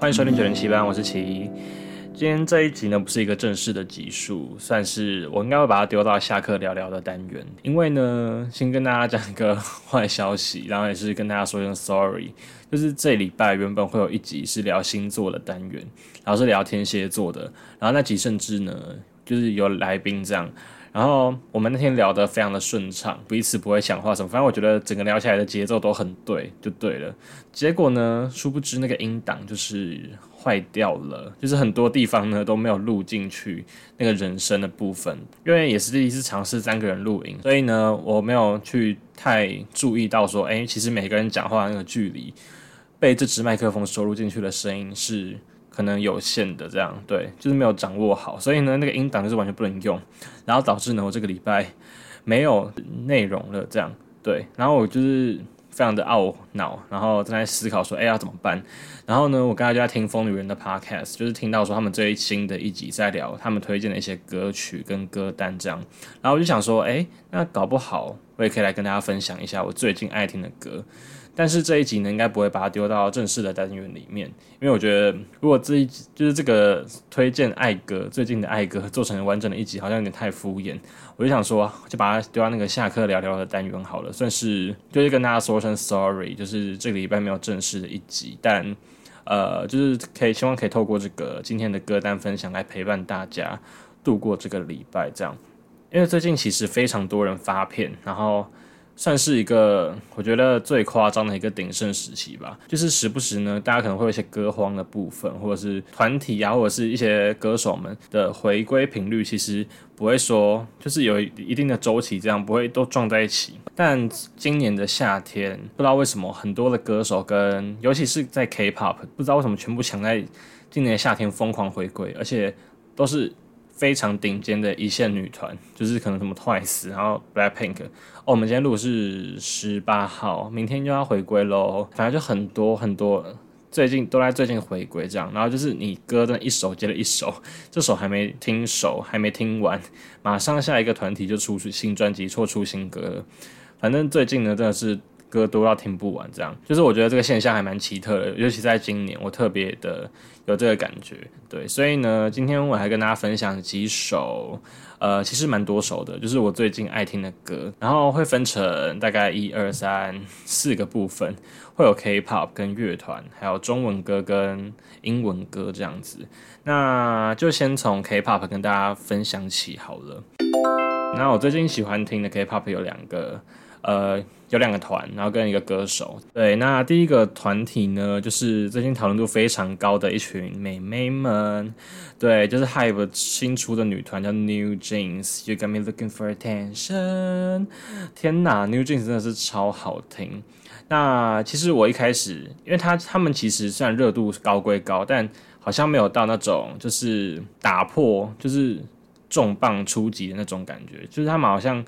欢迎收听九零七班，我是奇。今天这一集呢，不是一个正式的集数，算是我应该会把它丢到下课聊聊的单元。因为呢，先跟大家讲一个坏消息，然后也是跟大家说一声 sorry，就是这礼拜原本会有一集是聊星座的单元，然后是聊天蝎座的，然后那集甚至呢，就是有来宾这样。然后我们那天聊得非常的顺畅，彼此不会讲话什么，反正我觉得整个聊起来的节奏都很对，就对了。结果呢，殊不知那个音档就是坏掉了，就是很多地方呢都没有录进去那个人声的部分，因为也是第一次尝试三个人录音，所以呢我没有去太注意到说，哎，其实每个人讲话那个距离被这支麦克风收录进去的声音是。可能有限的这样，对，就是没有掌握好，所以呢，那个音档就是完全不能用，然后导致呢，我这个礼拜没有内容了，这样，对，然后我就是非常的懊恼，然后正在思考说，哎，要怎么办？然后呢，我刚才就在听风女人的 podcast，就是听到说他们最新的一集在聊他们推荐的一些歌曲跟歌单这样，然后我就想说，哎，那搞不好我也可以来跟大家分享一下我最近爱听的歌。但是这一集呢，应该不会把它丢到正式的单元里面，因为我觉得如果这一就是这个推荐爱歌最近的爱歌做成完整的一集，好像有点太敷衍。我就想说，就把它丢到那个下课聊聊的单元好了，算是就是跟大家说声 sorry，就是这个礼拜没有正式的一集，但呃，就是可以希望可以透过这个今天的歌单分享来陪伴大家度过这个礼拜，这样。因为最近其实非常多人发片，然后。算是一个我觉得最夸张的一个鼎盛时期吧，就是时不时呢，大家可能会有一些歌荒的部分，或者是团体啊，或者是一些歌手们的回归频率，其实不会说就是有一定的周期，这样不会都撞在一起。但今年的夏天，不知道为什么很多的歌手跟尤其是在 K-pop，不知道为什么全部抢在今年夏天疯狂回归，而且都是。非常顶尖的一线女团，就是可能什么 Twice，然后 Blackpink。哦，我们今天录是十八号，明天就要回归喽。反正就很多很多，最近都在最近回归这样。然后就是你歌的一首接了一首，这首还没听熟，还没听完，马上下一个团体就出新专辑，或出新歌了。反正最近呢，真的是。歌都要听不完，这样就是我觉得这个现象还蛮奇特的，尤其在今年，我特别的有这个感觉。对，所以呢，今天我还跟大家分享几首，呃，其实蛮多首的，就是我最近爱听的歌，然后会分成大概一二三四个部分，会有 K-pop 跟乐团，还有中文歌跟英文歌这样子。那就先从 K-pop 跟大家分享起好了。那我最近喜欢听的 K-pop 有两个。呃，有两个团，然后跟一个歌手。对，那第一个团体呢，就是最近讨论度非常高的一群美眉们。对，就是 Hype 新出的女团叫 New Jeans。You got me looking for attention。天哪，New Jeans 真的是超好听。那其实我一开始，因为他他们其实虽然热度高归高，但好像没有到那种就是打破就是重磅出击的那种感觉，就是他们好像。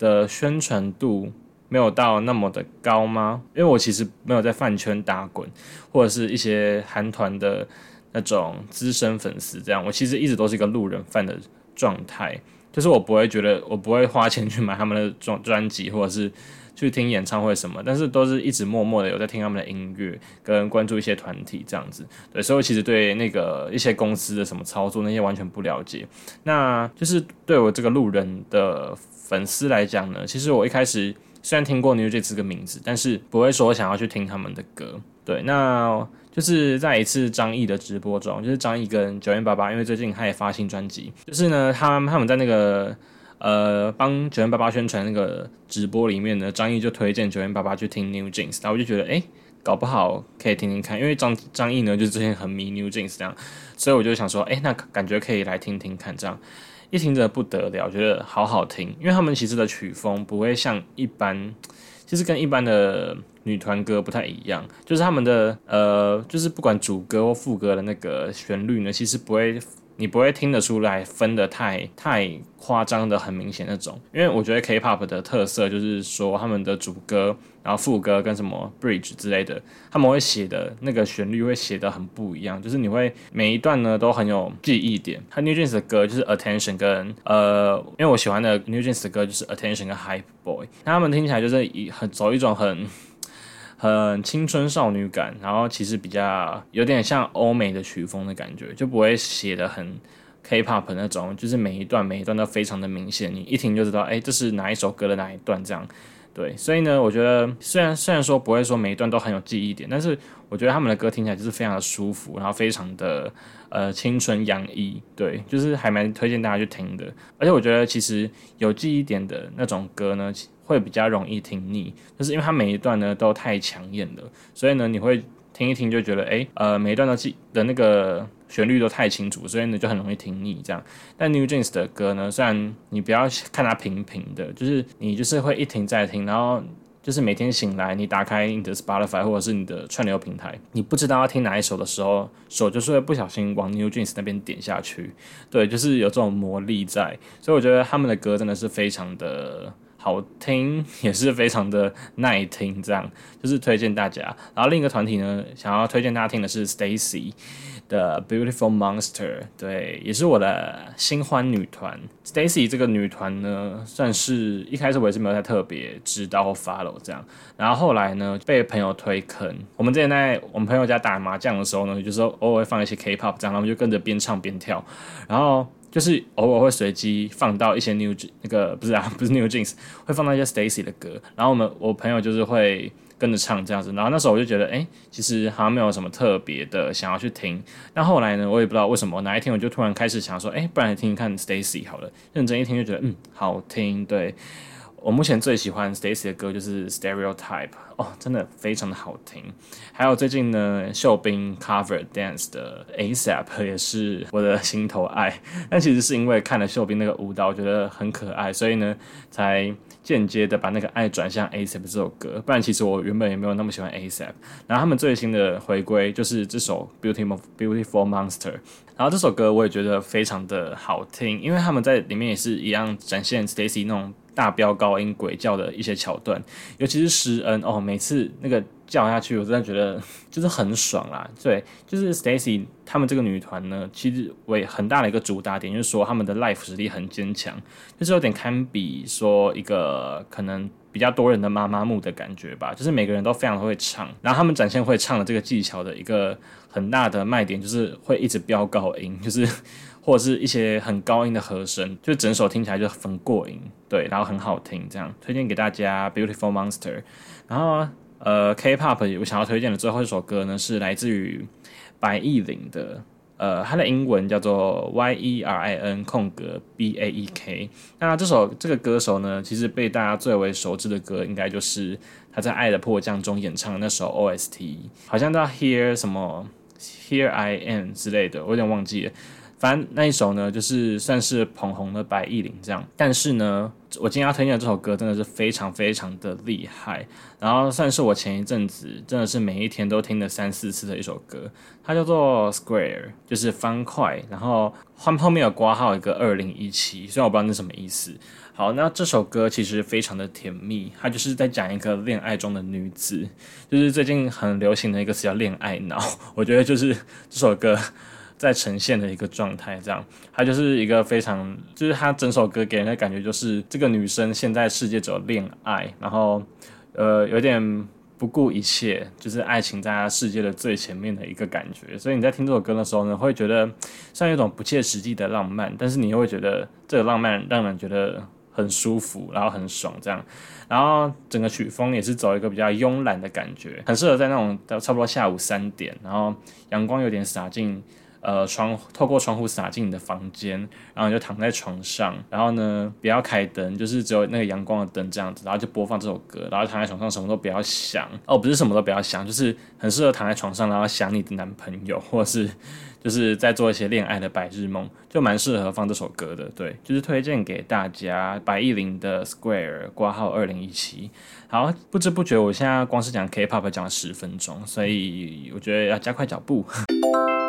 的宣传度没有到那么的高吗？因为我其实没有在饭圈打滚，或者是一些韩团的那种资深粉丝，这样我其实一直都是一个路人饭的状态，就是我不会觉得我不会花钱去买他们的专专辑，或者是去听演唱会什么，但是都是一直默默的有在听他们的音乐，跟关注一些团体这样子。对，所以其实对那个一些公司的什么操作那些完全不了解，那就是对我这个路人的。粉丝来讲呢，其实我一开始虽然听过 New Jeans 这个名字，但是不会说想要去听他们的歌。对，那就是在一次张译的直播中，就是张译跟九元八八，因为最近他也发新专辑，就是呢，他他们在那个呃帮九元八八宣传那个直播里面呢，张译就推荐九元八八去听 New Jeans，然后我就觉得哎，搞不好可以听听看，因为张张译呢就之前很迷 New Jeans 这样，所以我就想说，哎，那感觉可以来听听看这样。一听着不得了，觉得好好听，因为他们其实的曲风不会像一般，其实跟一般的女团歌不太一样，就是他们的呃，就是不管主歌或副歌的那个旋律呢，其实不会。你不会听得出来分的太太夸张的很明显那种，因为我觉得 K-pop 的特色就是说他们的主歌，然后副歌跟什么 bridge 之类的，他们会写的那个旋律会写的很不一样，就是你会每一段呢都很有记忆点。他 New Jeans 的歌就是 Attention 跟呃，因为我喜欢的 New Jeans 的歌就是 Attention 跟 Hype Boy，那他们听起来就是一很走一种很。很青春少女感，然后其实比较有点像欧美的曲风的感觉，就不会写的很 K-pop 那种，就是每一段每一段都非常的明显，你一听就知道，哎，这是哪一首歌的哪一段这样。对，所以呢，我觉得虽然虽然说不会说每一段都很有记忆点，但是我觉得他们的歌听起来就是非常的舒服，然后非常的呃青春洋溢，对，就是还蛮推荐大家去听的。而且我觉得其实有记忆点的那种歌呢，会比较容易听腻，就是因为它每一段呢都太抢眼了，所以呢你会听一听就觉得，哎，呃，每一段都记的那个。旋律都太清楚，所以呢就很容易听腻这样。但 New Jeans 的歌呢，虽然你不要看它平平的，就是你就是会一听再听，然后就是每天醒来，你打开你的 Spotify 或者是你的串流平台，你不知道要听哪一首的时候，手就是会不小心往 New Jeans 那边点下去。对，就是有这种魔力在，所以我觉得他们的歌真的是非常的。好听也是非常的 耐听，这样就是推荐大家。然后另一个团体呢，想要推荐大家听的是 Stacy 的 Beautiful Monster，对，也是我的新欢女团。Stacy 这个女团呢，算是一开始我也是没有太特别知道或 follow 这样，然后后来呢被朋友推坑。我们之前在我们朋友家打麻将的时候呢，就是偶尔会放一些 K-pop 这样，然后我们就跟着边唱边跳，然后。就是偶尔会随机放到一些 New 那个不是啊，不是 New Jeans，会放到一些 Stacy 的歌，然后我们我朋友就是会跟着唱这样子，然后那时候我就觉得，哎，其实好像没有什么特别的想要去听。但后来呢，我也不知道为什么，哪一天我就突然开始想说，哎，不然听听看 Stacy 好了，认真一听就觉得，嗯，好听，对。我目前最喜欢 Stacy 的歌就是 Stereotype 哦，真的非常的好听。还有最近呢，秀彬 cover dance 的 ASAP 也是我的心头爱。但其实是因为看了秀彬那个舞蹈，我觉得很可爱，所以呢，才间接的把那个爱转向 ASAP 这首歌。不然其实我原本也没有那么喜欢 ASAP。然后他们最新的回归就是这首 Beautiful Beautiful Monster。然后这首歌我也觉得非常的好听，因为他们在里面也是一样展现 Stacy 那种。大飙高音鬼叫的一些桥段，尤其是施恩哦，每次那个叫下去，我真的觉得 就是很爽啦。对，就是 Stacy 他们这个女团呢，其实为很大的一个主打点，就是说他们的 live 实力很坚强，就是有点堪比说一个可能比较多人的妈妈木的感觉吧。就是每个人都非常会唱，然后他们展现会唱的这个技巧的一个很大的卖点，就是会一直飙高音，就是。或者是一些很高音的和声，就整首听起来就很过瘾，对，然后很好听，这样推荐给大家《Beautiful Monster》。然后呃，K-pop 我想要推荐的最后一首歌呢，是来自于白艺林的，呃，它的英文叫做 Y E R I N 空格 B A E K。那这首这个歌手呢，其实被大家最为熟知的歌，应该就是他在《爱的迫降》中演唱的那首 OST，好像叫 Here 什么 Here I Am 之类的，我有点忘记了。反正那一首呢，就是算是捧红了白艺林这样。但是呢，我今天要推荐的这首歌真的是非常非常的厉害，然后算是我前一阵子真的是每一天都听了三四次的一首歌。它叫做 Square，就是方块，然后后后面有挂号一个二零一七，虽然我不知道那什么意思。好，那这首歌其实非常的甜蜜，它就是在讲一个恋爱中的女子，就是最近很流行的一个词叫恋爱脑。我觉得就是这首歌。在呈现的一个状态，这样，它就是一个非常，就是它整首歌给人的感觉就是这个女生现在世界只有恋爱，然后，呃，有点不顾一切，就是爱情在她世界的最前面的一个感觉。所以你在听这首歌的时候呢，会觉得像一种不切实际的浪漫，但是你又会觉得这个浪漫让人觉得很舒服，然后很爽，这样。然后整个曲风也是走一个比较慵懒的感觉，很适合在那种差不多下午三点，然后阳光有点洒进。呃，窗透过窗户洒进你的房间，然后你就躺在床上，然后呢，不要开灯，就是只有那个阳光的灯这样子，然后就播放这首歌，然后躺在床上什么都不要想哦，不是什么都不要想，就是很适合躺在床上，然后想你的男朋友，或是就是在做一些恋爱的白日梦，就蛮适合放这首歌的。对，就是推荐给大家，白艺林的 Square 挂号二零一七。好，不知不觉我现在光是讲 K-pop 讲了十分钟，所以我觉得要加快脚步。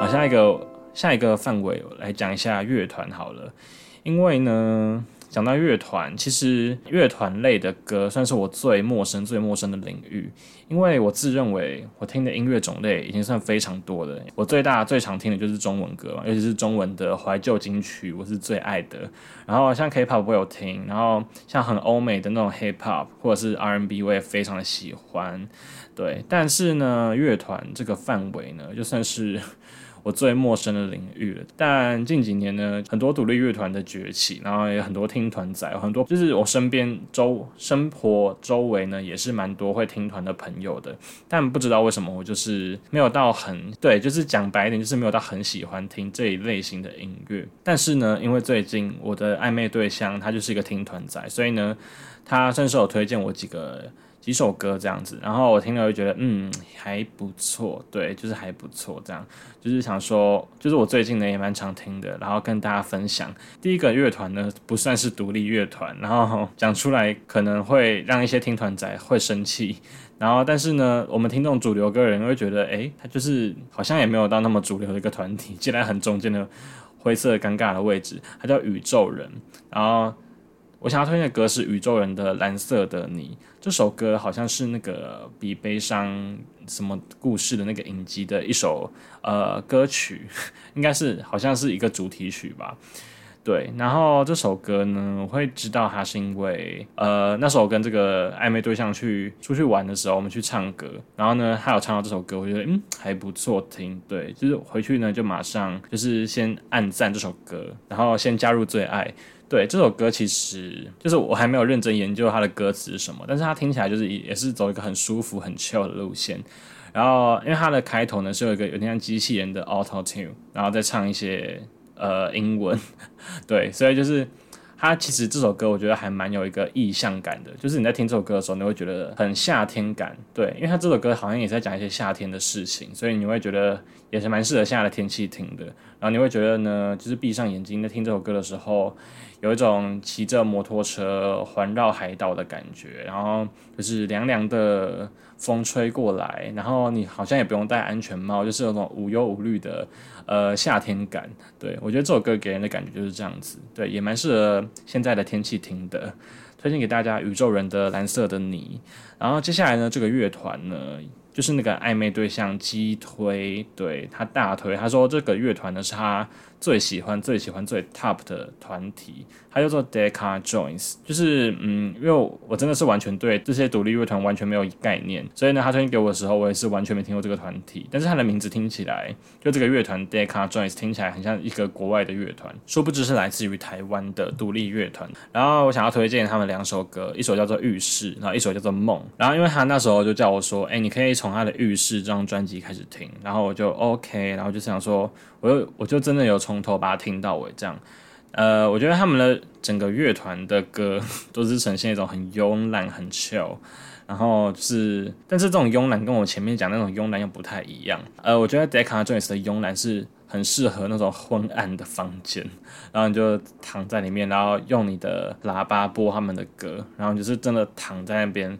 好，下一个下一个范围来讲一下乐团好了，因为呢，讲到乐团，其实乐团类的歌算是我最陌生、最陌生的领域，因为我自认为我听的音乐种类已经算非常多的。我最大最常听的就是中文歌嘛，尤其是中文的怀旧金曲，我是最爱的。然后像 K-pop 我有听，然后像很欧美的那种 Hip Hop 或者是 R&B 我也非常的喜欢。对，但是呢，乐团这个范围呢，就算是。我最陌生的领域了，但近几年呢，很多独立乐团的崛起，然后也很多听团仔，很多就是我身边周生活周围呢，也是蛮多会听团的朋友的。但不知道为什么，我就是没有到很对，就是讲白一点，就是没有到很喜欢听这一类型的音乐。但是呢，因为最近我的暧昧对象他就是一个听团仔，所以呢，他甚至有推荐我几个。几首歌这样子，然后我听了就觉得，嗯，还不错，对，就是还不错，这样，就是想说，就是我最近呢也蛮常听的，然后跟大家分享。第一个乐团呢不算是独立乐团，然后讲出来可能会让一些听团仔会生气，然后但是呢，我们听众主流歌人会觉得，哎，他就是好像也没有到那么主流的一个团体，竟然很中间的灰色尴尬的位置，他叫宇宙人，然后。我想要推荐的歌是宇宙人的《蓝色的你》这首歌，好像是那个比悲伤什么故事的那个影集的一首呃歌曲，应该是好像是一个主题曲吧。对，然后这首歌呢，我会知道它是因为呃那时候跟这个暧昧对象去出去玩的时候，我们去唱歌，然后呢他有唱到这首歌，我觉得嗯还不错听。对，就是回去呢就马上就是先按赞这首歌，然后先加入最爱。对这首歌，其实就是我还没有认真研究它的歌词是什么，但是它听起来就是也是走一个很舒服、很 chill 的路线。然后，因为它的开头呢是有一个有点像机器人的 auto tune，然后再唱一些呃英文，对，所以就是它其实这首歌我觉得还蛮有一个意象感的，就是你在听这首歌的时候，你会觉得很夏天感，对，因为它这首歌好像也在讲一些夏天的事情，所以你会觉得也是蛮适合现在的天气听的。然后你会觉得呢，就是闭上眼睛在听这首歌的时候。有一种骑着摩托车环绕海岛的感觉，然后就是凉凉的风吹过来，然后你好像也不用戴安全帽，就是有种无忧无虑的呃夏天感。对我觉得这首歌给人的感觉就是这样子，对，也蛮适合现在的天气听的，推荐给大家宇宙人的蓝色的你。然后接下来呢，这个乐团呢。就是那个暧昧对象击推，对他大推，他说这个乐团呢是他最喜欢、最喜欢、最 top 的团体，他叫做 Deca Joins。就是嗯，因为我真的是完全对这些独立乐团完全没有概念，所以呢，他推荐给我的时候，我也是完全没听过这个团体。但是他的名字听起来，就这个乐团 Decca Joins 听起来很像一个国外的乐团，殊不知是来自于台湾的独立乐团。然后我想要推荐他们两首歌，一首叫做《浴室》，然后一首叫做《梦》。然后因为他那时候就叫我说，哎，你可以。从他的浴室这张专辑开始听，然后我就 OK，然后就想说，我又我就真的有从头把它听到尾这样。呃，我觉得他们的整个乐团的歌 都是呈现一种很慵懒、很 chill，然后是，但是这种慵懒跟我前面讲那种慵懒又不太一样。呃，我觉得 Decca Jones 的慵懒是很适合那种昏暗的房间，然后你就躺在里面，然后用你的喇叭播他们的歌，然后就是真的躺在那边。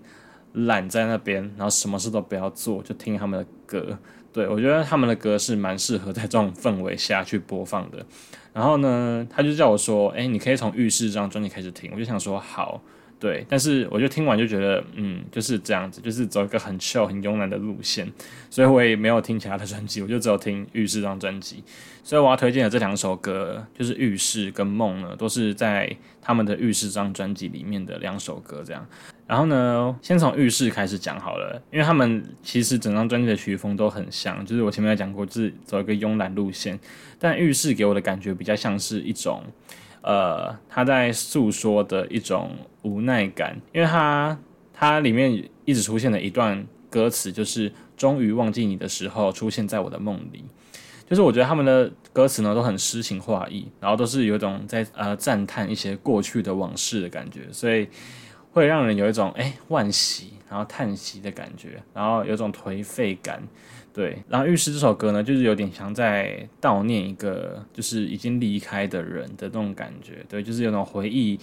懒在那边，然后什么事都不要做，就听他们的歌。对我觉得他们的歌是蛮适合在这种氛围下去播放的。然后呢，他就叫我说：“哎，你可以从浴室这张专辑开始听。”我就想说好。对，但是我就听完就觉得，嗯，就是这样子，就是走一个很 chill、很慵懒的路线，所以我也没有听其他的专辑，我就只有听《浴室》这张专辑。所以我要推荐的这两首歌，就是《浴室》跟《梦》呢，都是在他们的《浴室》这张专辑里面的两首歌。这样，然后呢，先从《浴室》开始讲好了，因为他们其实整张专辑的曲风都很像，就是我前面讲过，就是走一个慵懒路线，但《浴室》给我的感觉比较像是一种。呃，他在诉说的一种无奈感，因为他他里面一直出现的一段歌词，就是终于忘记你的时候，出现在我的梦里。就是我觉得他们的歌词呢，都很诗情画意，然后都是有一种在呃赞叹一些过去的往事的感觉，所以会让人有一种哎惋惜，然后叹息的感觉，然后有种颓废感。对，然后《浴室》这首歌呢，就是有点像在悼念一个就是已经离开的人的那种感觉。对，就是有种回忆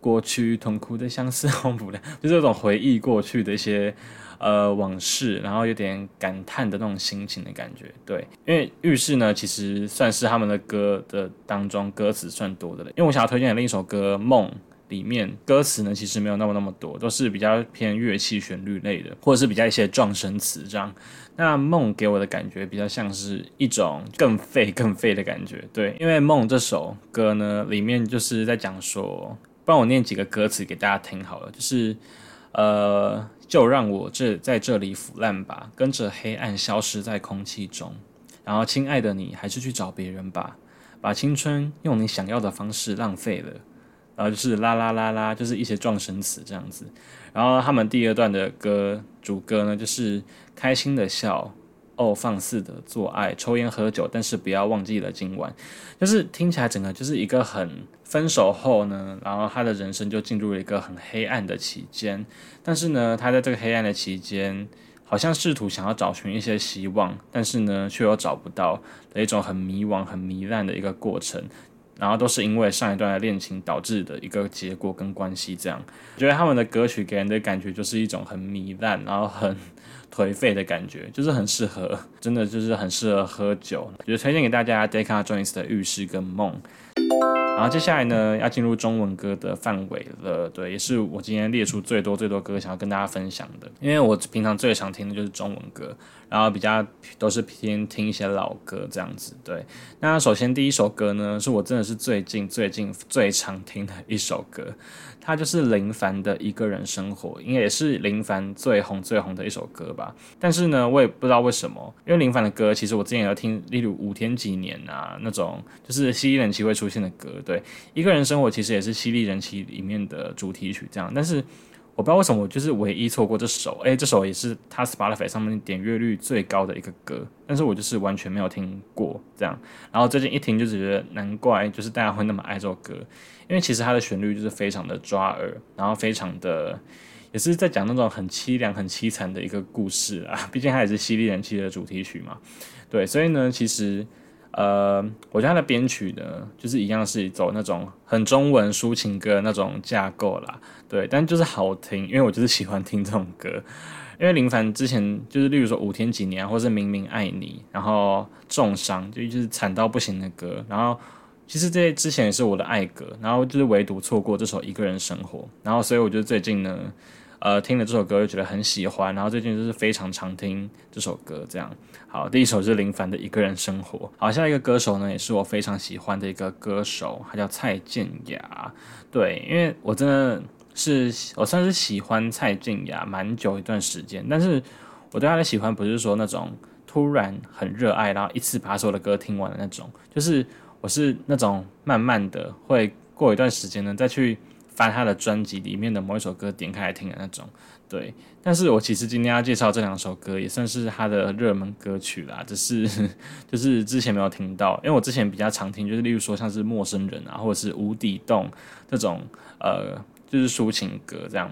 过去痛苦的相思红不了，就是有种回忆过去的一些呃往事，然后有点感叹的那种心情的感觉。对，因为《浴室》呢，其实算是他们的歌的当中歌词算多的了。因为我想要推荐的另一首歌《梦》。里面歌词呢，其实没有那么那么多，都是比较偏乐器旋律类的，或者是比较一些撞声词这样。那梦给我的感觉比较像是一种更废、更废的感觉。对，因为梦这首歌呢，里面就是在讲说，帮我念几个歌词给大家听好了，就是呃，就让我这在这里腐烂吧，跟着黑暗消失在空气中。然后，亲爱的你，还是去找别人吧，把青春用你想要的方式浪费了。然后就是啦啦啦啦，就是一些撞声词这样子。然后他们第二段的歌主歌呢，就是开心的笑，哦，放肆的做爱，抽烟喝酒，但是不要忘记了今晚。就是听起来整个就是一个很分手后呢，然后他的人生就进入了一个很黑暗的期间。但是呢，他在这个黑暗的期间，好像试图想要找寻一些希望，但是呢，却又找不到的一种很迷惘、很糜烂的一个过程。然后都是因为上一段的恋情导致的一个结果跟关系，这样，我觉得他们的歌曲给人的感觉就是一种很糜烂，然后很颓废的感觉，就是很适合，真的就是很适合喝酒。我觉得推荐给大家 Decca Jones 的《浴室跟梦》。然后接下来呢，要进入中文歌的范围了，对，也是我今天列出最多最多歌想要跟大家分享的，因为我平常最常听的就是中文歌，然后比较都是偏听一些老歌这样子，对。那首先第一首歌呢，是我真的是最近最近最常听的一首歌。它就是林凡的一个人生活，应该也是林凡最红最红的一首歌吧。但是呢，我也不知道为什么，因为林凡的歌其实我之前有听，例如五天几年啊那种，就是犀利人气会出现的歌。对，一个人生活其实也是犀利人妻里面的主题曲这样。但是我不知道为什么，我就是唯一错过这首。诶，这首也是他 Spotify 上面点阅率最高的一个歌，但是我就是完全没有听过这样。然后最近一听就觉得难怪，就是大家会那么爱这首歌。因为其实它的旋律就是非常的抓耳，然后非常的也是在讲那种很凄凉、很凄惨的一个故事啊。毕竟它也是犀利人气的主题曲嘛，对，所以呢，其实呃，我觉得他的编曲呢，就是一样是走那种很中文抒情歌那种架构啦，对，但就是好听，因为我就是喜欢听这种歌。因为林凡之前就是例如说五天几年，或是明明爱你，然后重伤，就就是惨到不行的歌，然后。其实这之前也是我的爱歌，然后就是唯独错过这首《一个人生活》，然后所以我觉得最近呢，呃，听了这首歌就觉得很喜欢，然后最近就是非常常听这首歌。这样，好，第一首是林凡的《一个人生活》。好，下一个歌手呢，也是我非常喜欢的一个歌手，他叫蔡健雅。对，因为我真的是我算是喜欢蔡健雅蛮久一段时间，但是我对他的喜欢不是说那种突然很热爱，然后一次把所有的歌听完的那种，就是。我是那种慢慢的会过一段时间呢，再去翻他的专辑里面的某一首歌，点开来听的那种。对，但是我其实今天要介绍这两首歌，也算是他的热门歌曲啦，只是 就是之前没有听到，因为我之前比较常听，就是例如说像是陌生人啊，或者是无底洞这种，呃，就是抒情歌这样。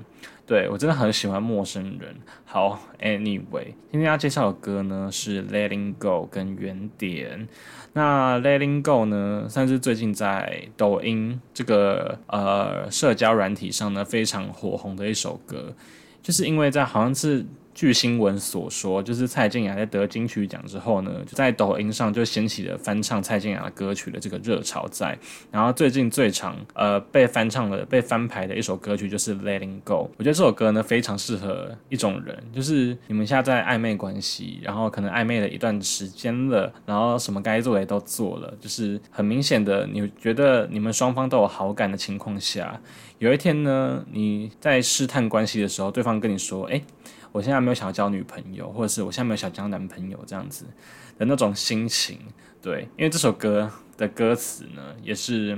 对我真的很喜欢陌生人。好，Anyway，今天要介绍的歌呢是 Letting Go 跟原点。那 Letting Go 呢，算是最近在抖音这个呃社交软体上呢非常火红的一首歌，就是因为在好像是。据新闻所说，就是蔡健雅在得金曲奖之后呢，就在抖音上就掀起了翻唱蔡健雅歌曲的这个热潮在。然后最近最常呃被翻唱的、被翻牌的一首歌曲就是《Letting Go》。我觉得这首歌呢非常适合一种人，就是你们现在在暧昧关系，然后可能暧昧了一段时间了，然后什么该做的也都做了，就是很明显的，你觉得你们双方都有好感的情况下，有一天呢，你在试探关系的时候，对方跟你说：“哎。”我现在没有想要交女朋友，或者是我现在没有想交男朋友这样子的那种心情，对，因为这首歌的歌词呢也是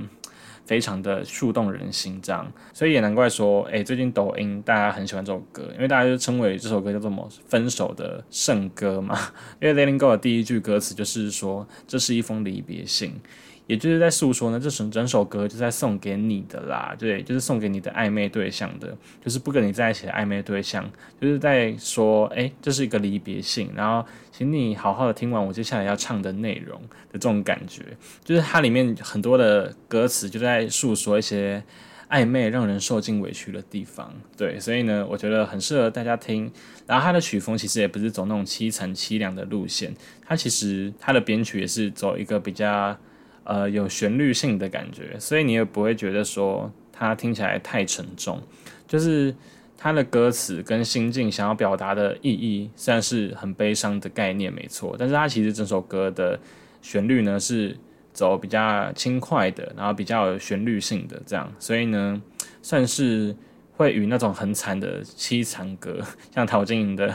非常的触动人心，这样，所以也难怪说，哎，最近抖音大家很喜欢这首歌，因为大家就称为这首歌叫做么分手的圣歌嘛，因为《Letting Go》的第一句歌词就是说，这是一封离别信。也就是在诉说呢，这整整首歌就在送给你的啦，对，就是送给你的暧昧对象的，就是不跟你在一起的暧昧对象，就是在说，哎，这是一个离别信，然后请你好好的听完我接下来要唱的内容的这种感觉，就是它里面很多的歌词就在诉说一些暧昧让人受尽委屈的地方，对，所以呢，我觉得很适合大家听。然后它的曲风其实也不是走那种凄惨凄凉的路线，它其实它的编曲也是走一个比较。呃，有旋律性的感觉，所以你也不会觉得说它听起来太沉重，就是它的歌词跟心境想要表达的意义，虽然是很悲伤的概念没错，但是它其实整首歌的旋律呢是走比较轻快的，然后比较有旋律性的这样，所以呢算是会与那种很惨的凄惨歌，像陶晶莹的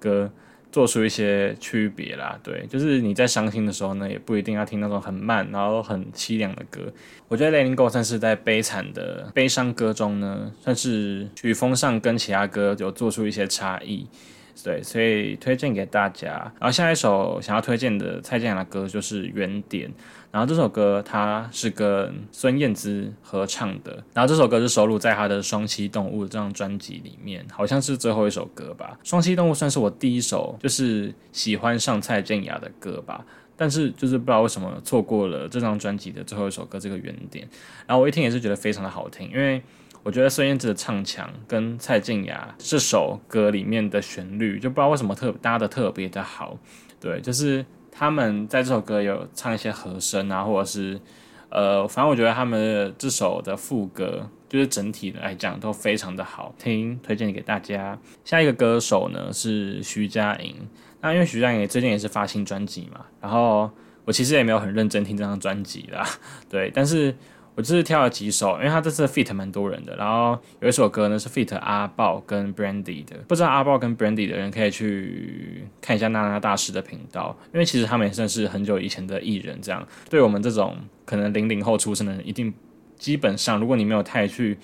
歌。做出一些区别啦，对，就是你在伤心的时候呢，也不一定要听那种很慢然后很凄凉的歌。我觉得《Letting Go》算是在悲惨的悲伤歌中呢，算是曲风上跟其他歌有做出一些差异。对，所以推荐给大家。然后下一首想要推荐的蔡健雅的歌就是《原点》，然后这首歌它是跟孙燕姿合唱的，然后这首歌是收录在她的《双栖动物》这张专辑里面，好像是最后一首歌吧。《双栖动物》算是我第一首就是喜欢上蔡健雅的歌吧，但是就是不知道为什么错过了这张专辑的最后一首歌这个《原点》，然后我一听也是觉得非常的好听，因为。我觉得孙燕姿的唱腔跟蔡健雅这首歌里面的旋律，就不知道为什么特搭的特别的好。对，就是他们在这首歌有唱一些和声啊，或者是呃，反正我觉得他们这首的副歌，就是整体来讲都非常的好听，推荐给大家。下一个歌手呢是徐佳莹，那因为徐佳莹最近也是发新专辑嘛，然后我其实也没有很认真听这张专辑啦，对，但是。我这是挑了几首，因为他这次 feat 蛮多人的，然后有一首歌呢是 feat 阿豹跟 Brandy 的，不知道阿豹跟 Brandy 的人可以去看一下娜娜大师的频道，因为其实他们也算是很久以前的艺人，这样对我们这种可能零零后出生的人，一定基本上如果你没有太去。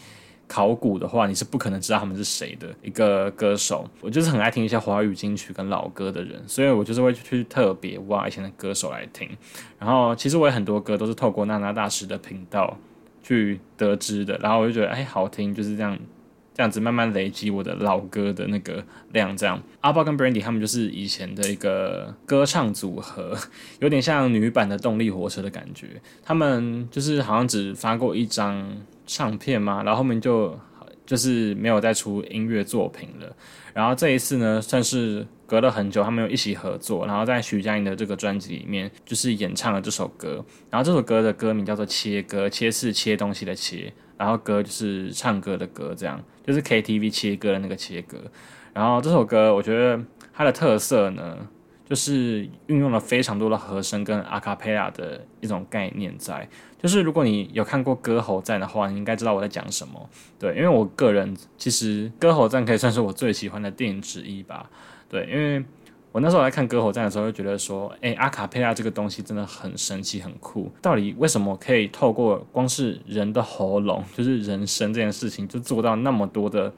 考古的话，你是不可能知道他们是谁的一个歌手。我就是很爱听一些华语金曲跟老歌的人，所以我就是会去特别挖以前的歌手来听。然后其实我有很多歌都是透过娜娜大师的频道去得知的，然后我就觉得哎好听，就是这样这样子慢慢累积我的老歌的那个量。这样阿豹跟 Brandy 他们就是以前的一个歌唱组合，有点像女版的动力火车的感觉。他们就是好像只发过一张。唱片嘛，然后后面就就是没有再出音乐作品了。然后这一次呢，算是隔了很久，他们又一起合作，然后在徐佳莹的这个专辑里面，就是演唱了这首歌。然后这首歌的歌名叫做《切歌》，切是切东西的切，然后歌就是唱歌的歌，这样就是 KTV 切歌的那个切歌。然后这首歌我觉得它的特色呢。就是运用了非常多的和声跟阿卡贝拉的一种概念在，就是如果你有看过《歌喉战》的话，你应该知道我在讲什么。对，因为我个人其实《歌喉战》可以算是我最喜欢的电影之一吧。对，因为我那时候来看《歌喉战》的时候，就觉得说，哎，阿卡贝拉这个东西真的很神奇、很酷。到底为什么可以透过光是人的喉咙，就是人声这件事情，就做到那么多的？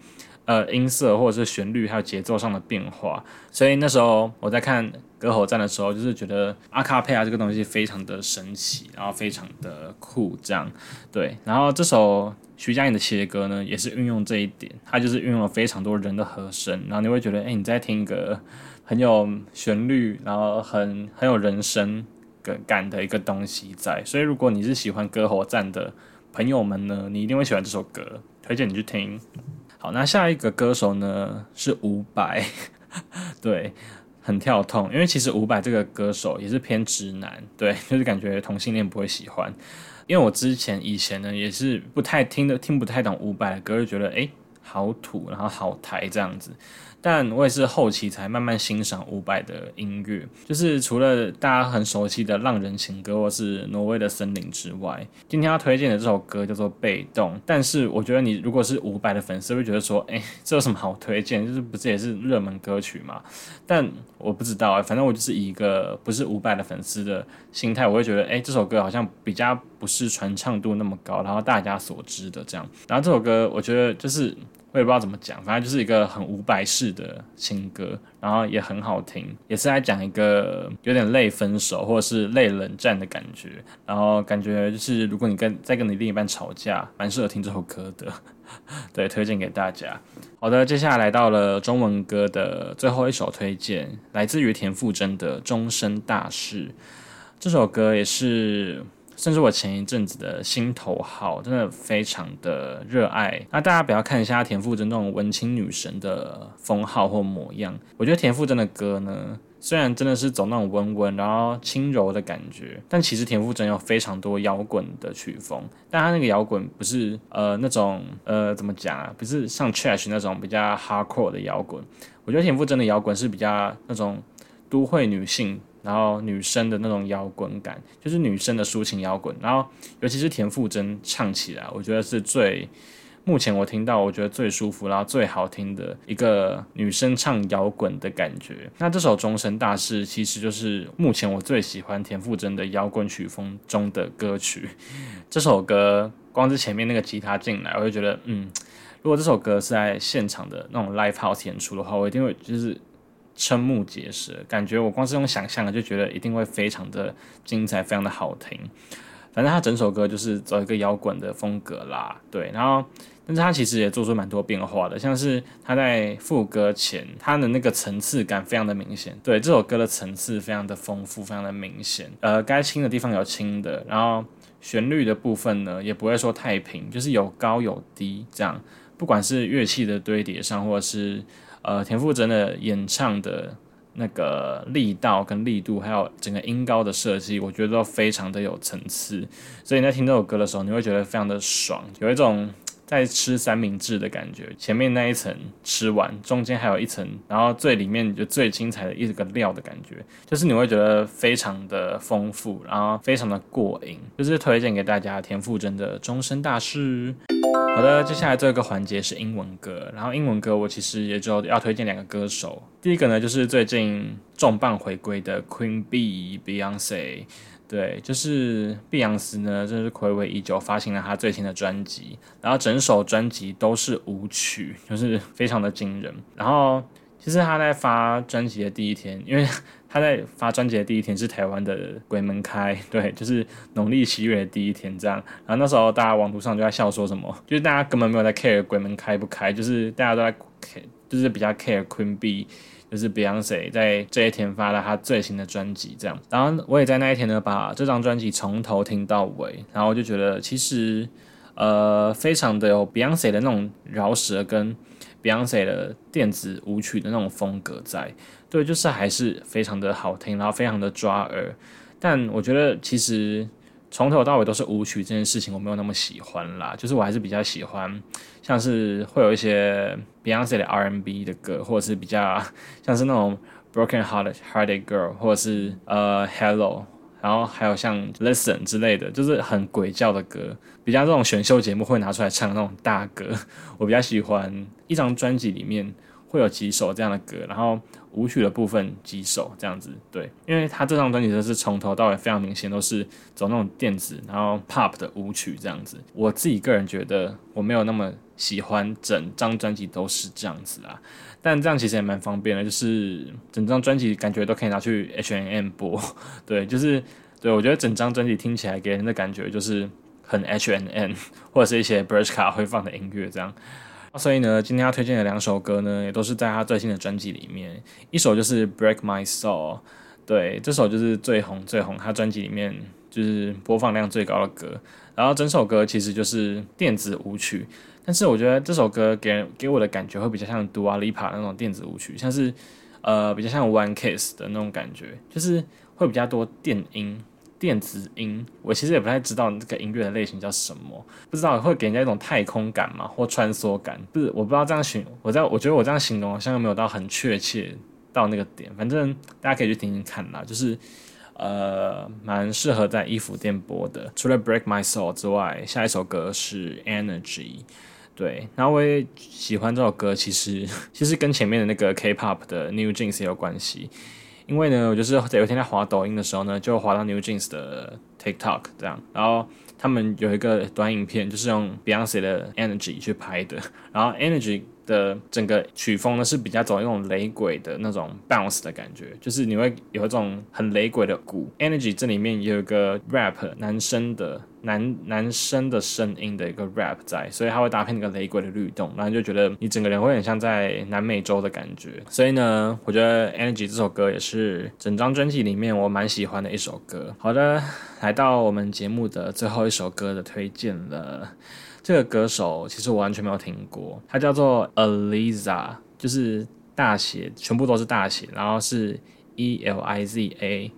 呃，音色或者是旋律还有节奏上的变化，所以那时候我在看《歌喉战》的时候，就是觉得阿卡佩拉这个东西非常的神奇，然后非常的酷，这样对。然后这首徐佳莹的切歌呢，也是运用这一点，它就是运用了非常多人的和声，然后你会觉得，哎，你在听一个很有旋律，然后很很有人声感感的一个东西在。所以如果你是喜欢《歌喉战》的朋友们呢，你一定会喜欢这首歌，推荐你去听。好，那下一个歌手呢是伍佰，对，很跳痛，因为其实伍佰这个歌手也是偏直男，对，就是感觉同性恋不会喜欢。因为我之前以前呢也是不太听的，听不太懂伍佰的歌，就觉得诶好土，然后好台这样子。但我也是后期才慢慢欣赏伍佰的音乐，就是除了大家很熟悉的《浪人情歌》或是《挪威的森林》之外，今天要推荐的这首歌叫做《被动》。但是我觉得你如果是伍佰的粉丝，会觉得说，哎，这有什么好推荐？就是不是也是热门歌曲嘛？但我不知道啊，反正我就是一个不是伍佰的粉丝的心态，我会觉得，哎，这首歌好像比较不是传唱度那么高，然后大家所知的这样。然后这首歌，我觉得就是。我也不知道怎么讲，反正就是一个很无白式的情歌，然后也很好听，也是在讲一个有点累分手或者是累冷战的感觉，然后感觉就是如果你跟在跟你另一半吵架，蛮适合听这首歌的，对，推荐给大家。好的，接下来到了中文歌的最后一首推荐，来自于田馥甄的《终身大事》，这首歌也是。甚至我前一阵子的心头好，真的非常的热爱。那大家不要看一下田馥甄那种文青女神的封号或模样，我觉得田馥甄的歌呢，虽然真的是走那种温温然后轻柔的感觉，但其实田馥甄有非常多摇滚的曲风，但他那个摇滚不是呃那种呃怎么讲啊，不是像 Trash 那种比较 hardcore 的摇滚。我觉得田馥甄的摇滚是比较那种都会女性，然后女生的那种摇滚感，就是女生的抒情摇滚。然后尤其是田馥甄唱起来，我觉得是最。目前我听到我觉得最舒服，然后最好听的一个女生唱摇滚的感觉。那这首《终身大事》其实就是目前我最喜欢田馥甄的摇滚曲风中的歌曲。这首歌光是前面那个吉他进来，我就觉得，嗯，如果这首歌是在现场的那种 live house 演出的话，我一定会就是瞠目结舌，感觉我光是用想象的就觉得一定会非常的精彩，非常的好听。反正他整首歌就是走一个摇滚的风格啦，对，然后。但是他其实也做出蛮多变化的，像是他在副歌前，他的那个层次感非常的明显。对这首歌的层次非常的丰富，非常的明显。呃，该轻的地方有轻的，然后旋律的部分呢，也不会说太平，就是有高有低这样。不管是乐器的堆叠上，或者是呃田馥甄的演唱的那个力道跟力度，还有整个音高的设计，我觉得都非常的有层次。所以你在听这首歌的时候，你会觉得非常的爽，有一种。在吃三明治的感觉，前面那一层吃完，中间还有一层，然后最里面就最精彩的一个料的感觉，就是你会觉得非常的丰富，然后非常的过瘾，就是推荐给大家田馥甄的《终身大事》。好的，接下来这个环节是英文歌，然后英文歌我其实也就要推荐两个歌手，第一个呢就是最近重磅回归的 Queen B Beyonce。对，就是碧昂斯呢，真是暌违已久，发行了他最新的专辑，然后整首专辑都是舞曲，就是非常的惊人。然后其实他在发专辑的第一天，因为他在发专辑的第一天是台湾的鬼门开，对，就是农历七月的第一天这样。然后那时候大家网图上就在笑说什么，就是大家根本没有在 care 鬼门开不开，就是大家都在 care，就是比较 care Queen B。就是 Beyonce 在这一天发了他最新的专辑，这样，然后我也在那一天呢，把这张专辑从头听到尾，然后我就觉得其实，呃，非常的有 Beyonce 的那种饶舌跟 Beyonce 的电子舞曲的那种风格在，对，就是还是非常的好听，然后非常的抓耳，但我觉得其实。从头到尾都是舞曲这件事情，我没有那么喜欢啦。就是我还是比较喜欢，像是会有一些 Beyonce 的 R&B 的歌，或者是比较像是那种 Broken Hearted Hearted Girl，或者是呃 Hello，然后还有像 Listen 之类的，就是很鬼叫的歌，比较这种选秀节目会拿出来唱的那种大歌。我比较喜欢一张专辑里面会有几首这样的歌，然后。舞曲的部分几首这样子，对，因为他这张专辑就是从头到尾非常明显都是走那种电子，然后 pop 的舞曲这样子。我自己个人觉得我没有那么喜欢整张专辑都是这样子啊，但这样其实也蛮方便的，就是整张专辑感觉都可以拿去 H N M 播，对，就是对我觉得整张专辑听起来给人的感觉就是很 H N N 或者是一些 b r s h 卡会放的音乐这样。所以呢，今天要推荐的两首歌呢，也都是在他最新的专辑里面。一首就是《Break My Soul》，对，这首就是最红最红，他专辑里面就是播放量最高的歌。然后整首歌其实就是电子舞曲，但是我觉得这首歌给人给我的感觉会比较像 Dua Lipa 那种电子舞曲，像是呃比较像 One Kiss 的那种感觉，就是会比较多电音。电子音，我其实也不太知道这个音乐的类型叫什么，不知道会给人家一种太空感嘛，或穿梭感，不是，我不知道这样形，我在我觉得我这样形容好像没有到很确切到那个点，反正大家可以去听听看啦，就是呃，蛮适合在衣服店播的。除了 Break My Soul 之外，下一首歌是 Energy，对，然后我也喜欢这首歌，其实 其实跟前面的那个 K-pop 的 New Jeans 也有关系。因为呢，我就是有一天在滑抖音的时候呢，就滑到 New Jeans 的 TikTok 这样，然后他们有一个短影片，就是用 Beyonce 的 Energy 去拍的，然后 Energy。的整个曲风呢是比较走那种雷鬼的那种 bounce 的感觉，就是你会有一种很雷鬼的鼓。Energy 这里面也有一个 rap 男生的男男生的声音的一个 rap 在，所以它会搭配那个雷鬼的律动，然后就觉得你整个人会很像在南美洲的感觉。所以呢，我觉得 Energy 这首歌也是整张专辑里面我蛮喜欢的一首歌。好的，来到我们节目的最后一首歌的推荐了。这个歌手其实我完全没有听过，他叫做 Aliza，就是大写，全部都是大写，然后是 E L I Z A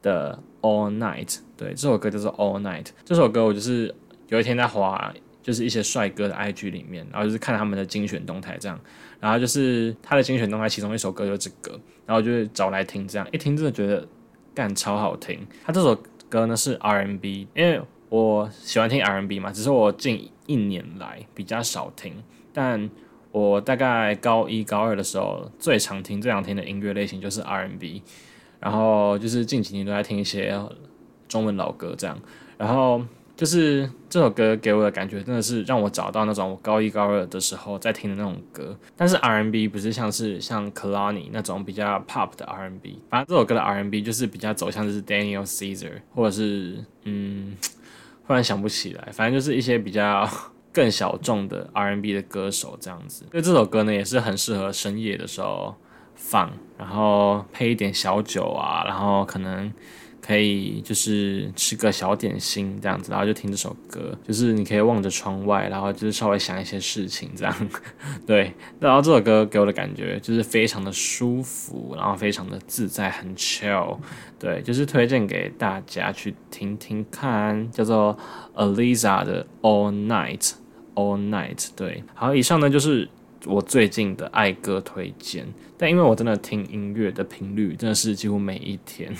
的 All Night。对，这首歌叫做 All Night。这首歌我就是有一天在滑，就是一些帅哥的 IG 里面，然后就是看他们的精选动态这样，然后就是他的精选动态其中一首歌就是这个，然后就找来听，这样一听真的觉得干超好听。他这首歌呢是 R&B，因为我喜欢听 R&B 嘛，只是我近一年来比较少听，但我大概高一高二的时候最常听、最常听的音乐类型就是 R&B，然后就是近几年都在听一些中文老歌这样，然后就是这首歌给我的感觉真的是让我找到那种我高一高二的时候在听的那种歌，但是 R&B 不是像是像 Kalani 那种比较 pop 的 R&B，反正这首歌的 R&B 就是比较走向就是 Daniel Caesar 或者是嗯。突然想不起来，反正就是一些比较 更小众的 R&B 的歌手这样子。因为这首歌呢，也是很适合深夜的时候放，然后配一点小酒啊，然后可能。可以就是吃个小点心这样子，然后就听这首歌，就是你可以望着窗外，然后就是稍微想一些事情这样。对，然后这首歌给我的感觉就是非常的舒服，然后非常的自在，很 chill。对，就是推荐给大家去听听看，叫做 Aliza 的 All Night All Night。对，好，以上呢就是我最近的爱歌推荐，但因为我真的听音乐的频率真的是几乎每一天。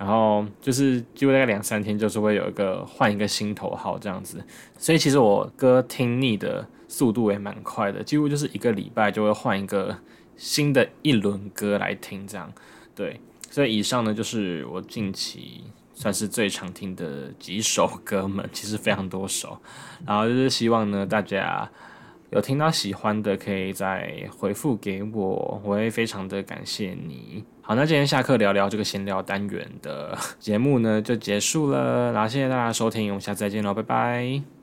然后就是几乎大概两三天，就是会有一个换一个新头号这样子，所以其实我歌听腻的速度也蛮快的，几乎就是一个礼拜就会换一个新的一轮歌来听这样。对，所以以上呢就是我近期算是最常听的几首歌们，其实非常多首。然后就是希望呢大家有听到喜欢的，可以再回复给我，我会非常的感谢你。好，那今天下课聊聊这个闲聊单元的节目呢，就结束了。然后谢谢大家收听，我们下次再见喽，拜拜。